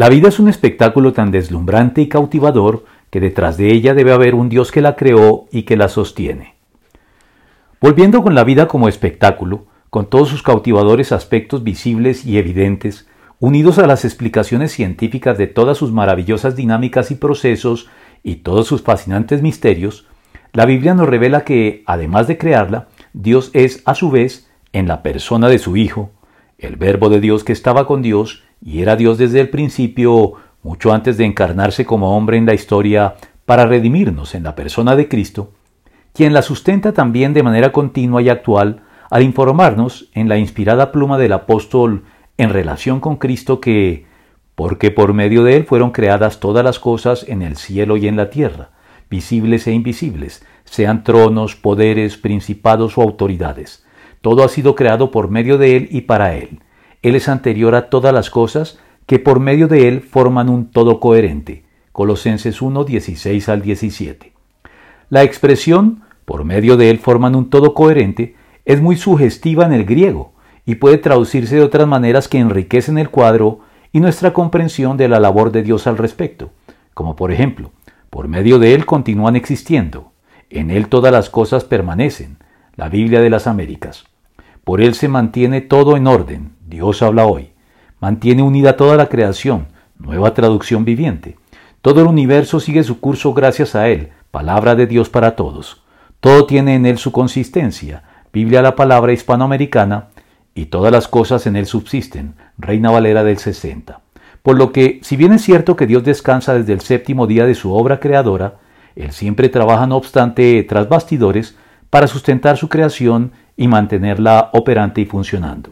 La vida es un espectáculo tan deslumbrante y cautivador que detrás de ella debe haber un Dios que la creó y que la sostiene. Volviendo con la vida como espectáculo, con todos sus cautivadores aspectos visibles y evidentes, unidos a las explicaciones científicas de todas sus maravillosas dinámicas y procesos y todos sus fascinantes misterios, la Biblia nos revela que, además de crearla, Dios es, a su vez, en la persona de su Hijo, el Verbo de Dios que estaba con Dios y era Dios desde el principio, mucho antes de encarnarse como hombre en la historia para redimirnos en la persona de Cristo, quien la sustenta también de manera continua y actual al informarnos en la inspirada pluma del apóstol en relación con Cristo que, porque por medio de él fueron creadas todas las cosas en el cielo y en la tierra, visibles e invisibles, sean tronos, poderes, principados o autoridades. Todo ha sido creado por medio de él y para él. Él es anterior a todas las cosas que por medio de él forman un todo coherente. Colosenses 1, 16 al 17. La expresión por medio de él forman un todo coherente es muy sugestiva en el griego y puede traducirse de otras maneras que enriquecen el cuadro y nuestra comprensión de la labor de Dios al respecto, como por ejemplo, por medio de él continúan existiendo, en él todas las cosas permanecen, la Biblia de las Américas. Por él se mantiene todo en orden, Dios habla hoy. Mantiene unida toda la creación, nueva traducción viviente. Todo el universo sigue su curso gracias a él, palabra de Dios para todos. Todo tiene en él su consistencia, Biblia la palabra hispanoamericana, y todas las cosas en él subsisten, Reina Valera del 60. Por lo que, si bien es cierto que Dios descansa desde el séptimo día de su obra creadora, Él siempre trabaja no obstante tras bastidores para sustentar su creación y mantenerla operante y funcionando.